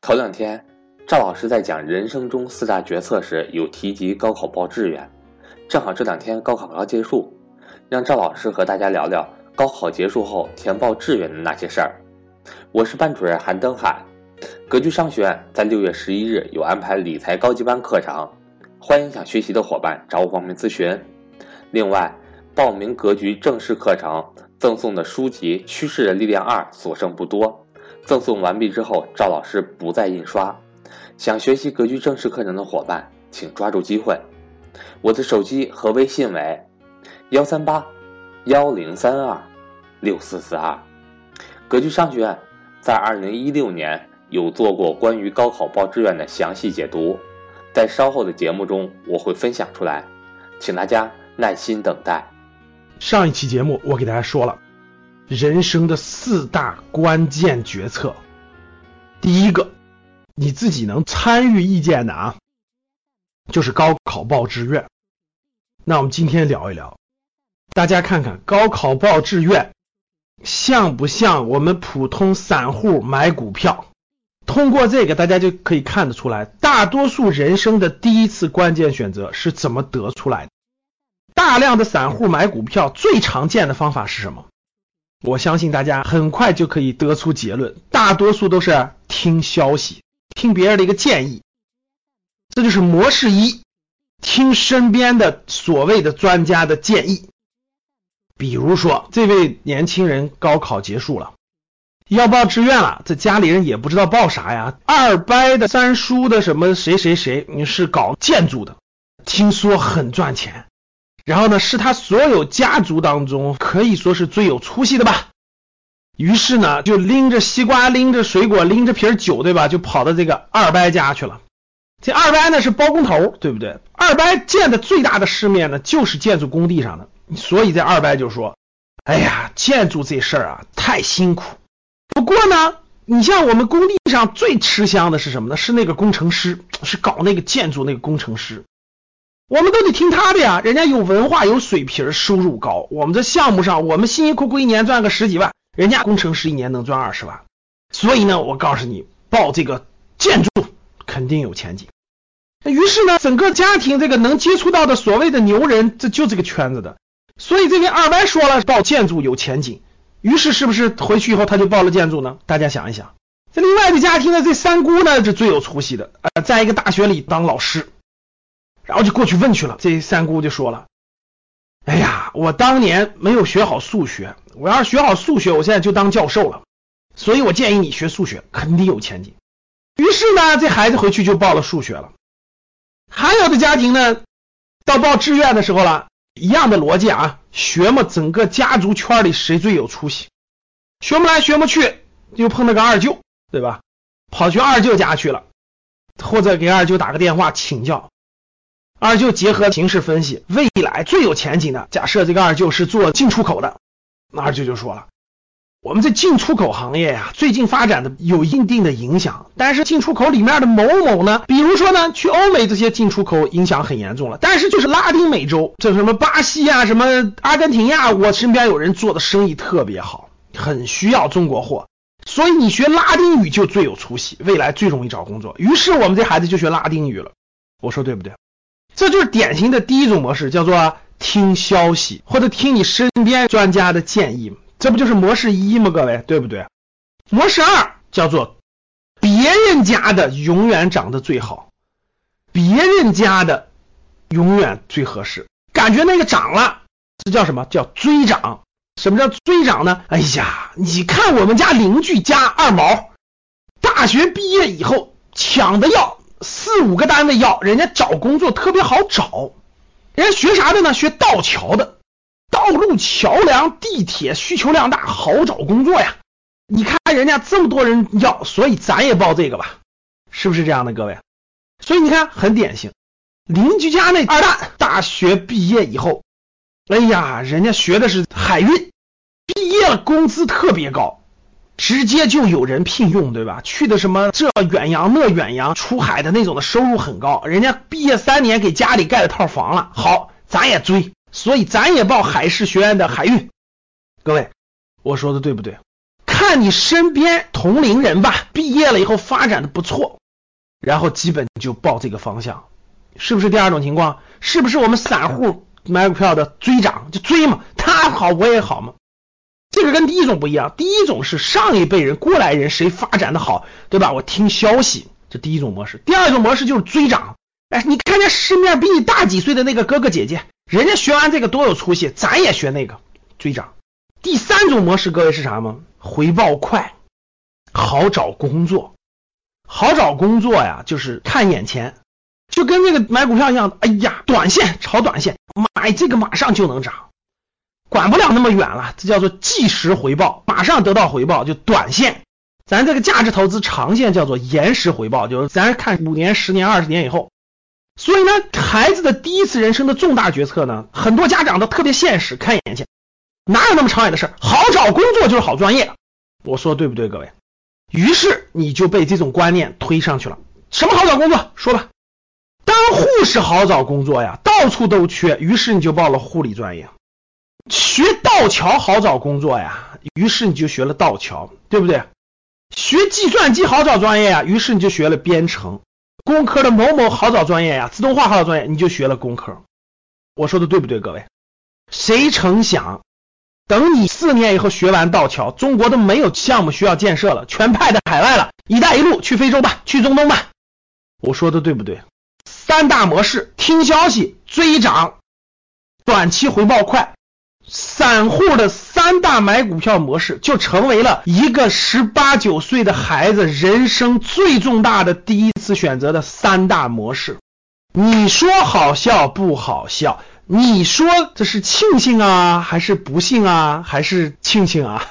头两天，赵老师在讲人生中四大决策时，有提及高考报志愿。正好这两天高考刚结束，让赵老师和大家聊聊高考结束后填报志愿的那些事儿。我是班主任韩登海，格局商学院在六月十一日有安排理财高级班课程，欢迎想学习的伙伴找我报名咨询。另外，报名格局正式课程赠送的书籍《趋势的力量二》所剩不多。赠送完毕之后，赵老师不再印刷。想学习格局正式课程的伙伴，请抓住机会。我的手机和微信为幺三八幺零三二六四四二。格局商学院在二零一六年有做过关于高考报志愿的详细解读，在稍后的节目中我会分享出来，请大家耐心等待。上一期节目我给大家说了。人生的四大关键决策，第一个，你自己能参与意见的啊，就是高考报志愿。那我们今天聊一聊，大家看看高考报志愿像不像我们普通散户买股票？通过这个，大家就可以看得出来，大多数人生的第一次关键选择是怎么得出来的。大量的散户买股票最常见的方法是什么？我相信大家很快就可以得出结论，大多数都是听消息，听别人的一个建议，这就是模式一，听身边的所谓的专家的建议。比如说，这位年轻人高考结束了，要报志愿了，这家里人也不知道报啥呀。二伯的三叔的什么谁谁谁，你是搞建筑的，听说很赚钱。然后呢，是他所有家族当中可以说是最有出息的吧。于是呢，就拎着西瓜，拎着水果，拎着瓶酒，对吧？就跑到这个二伯家去了。这二伯呢是包工头，对不对？二伯见的最大的世面呢，就是建筑工地上的。所以这二伯就说：“哎呀，建筑这事儿啊，太辛苦。不过呢，你像我们工地上最吃香的是什么呢？是那个工程师，是搞那个建筑那个工程师。”我们都得听他的呀，人家有文化有水平，收入高。我们这项目上，我们辛辛苦苦一年赚个十几万，人家工程师一年能赚二十万。所以呢，我告诉你，报这个建筑肯定有前景。于是呢，整个家庭这个能接触到的所谓的牛人，这就这个圈子的。所以这位二伯说了，报建筑有前景。于是是不是回去以后他就报了建筑呢？大家想一想，这另外的家庭呢，这三姑呢是最有出息的，呃，在一个大学里当老师。然后就过去问去了，这三姑就说了：“哎呀，我当年没有学好数学，我要是学好数学，我现在就当教授了。所以我建议你学数学，肯定有前景。”于是呢，这孩子回去就报了数学了。还有的家庭呢，到报志愿的时候了，一样的逻辑啊，学嘛，整个家族圈里谁最有出息，学不来学不去，就碰那个二舅，对吧？跑去二舅家去了，或者给二舅打个电话请教。二舅结合形势分析，未来最有前景的，假设这个二舅是做进出口的，那二舅就说了，我们这进出口行业呀，最近发展的有一定的影响，但是进出口里面的某某呢，比如说呢，去欧美这些进出口影响很严重了，但是就是拉丁美洲，这什么巴西啊，什么阿根廷呀，我身边有人做的生意特别好，很需要中国货，所以你学拉丁语就最有出息，未来最容易找工作。于是我们这孩子就学拉丁语了，我说对不对？这就是典型的第一种模式，叫做听消息或者听你身边专家的建议，这不就是模式一吗？各位，对不对？模式二叫做别人家的永远长得最好，别人家的永远最合适，感觉那个涨了，这叫什么叫追涨？什么叫追涨呢？哎呀，你看我们家邻居家二毛，大学毕业以后抢的要。四五个单位要，人家找工作特别好找，人家学啥的呢？学道桥的，道路桥梁、地铁需求量大，好找工作呀。你看人家这么多人要，所以咱也报这个吧，是不是这样的，各位？所以你看很典型，邻居家那二蛋大学毕业以后，哎呀，人家学的是海运，毕业了工资特别高。直接就有人聘用，对吧？去的什么这远洋那远洋，出海的那种的收入很高。人家毕业三年给家里盖了套房了，好，咱也追，所以咱也报海事学院的海运。各位，我说的对不对？看你身边同龄人吧，毕业了以后发展的不错，然后基本就报这个方向，是不是第二种情况？是不是我们散户买股票的追涨就追嘛？他好我也好嘛？这个跟第一种不一样，第一种是上一辈人过来人谁发展的好，对吧？我听消息，这第一种模式。第二种模式就是追涨，哎，你看见市面比你大几岁的那个哥哥姐姐，人家学完这个多有出息，咱也学那个追涨。第三种模式，各位是啥吗？回报快，好找工作，好找工作呀，就是看眼前，就跟那个买股票一样，哎呀，短线炒短线，买这个马上就能涨。管不了那么远了，这叫做即时回报，马上得到回报就短线。咱这个价值投资长线叫做延时回报，就是咱看五年、十年、二十年以后。所以呢，孩子的第一次人生的重大决策呢，很多家长都特别现实，看眼前，哪有那么长远的事？好找工作就是好专业，我说对不对，各位？于是你就被这种观念推上去了。什么好找工作？说吧。当护士好找工作呀，到处都缺，于是你就报了护理专业。学道桥好找工作呀，于是你就学了道桥，对不对？学计算机好找专业呀，于是你就学了编程。工科的某某好找专业呀，自动化好找专业，你就学了工科。我说的对不对，各位？谁成想，等你四年以后学完道桥，中国都没有项目需要建设了，全派到海外了。一带一路去非洲吧，去中东吧。我说的对不对？三大模式：听消息、追涨、短期回报快。散户的三大买股票模式，就成为了一个十八九岁的孩子人生最重大的第一次选择的三大模式。你说好笑不好笑？你说这是庆幸啊，还是不幸啊，还是庆幸啊？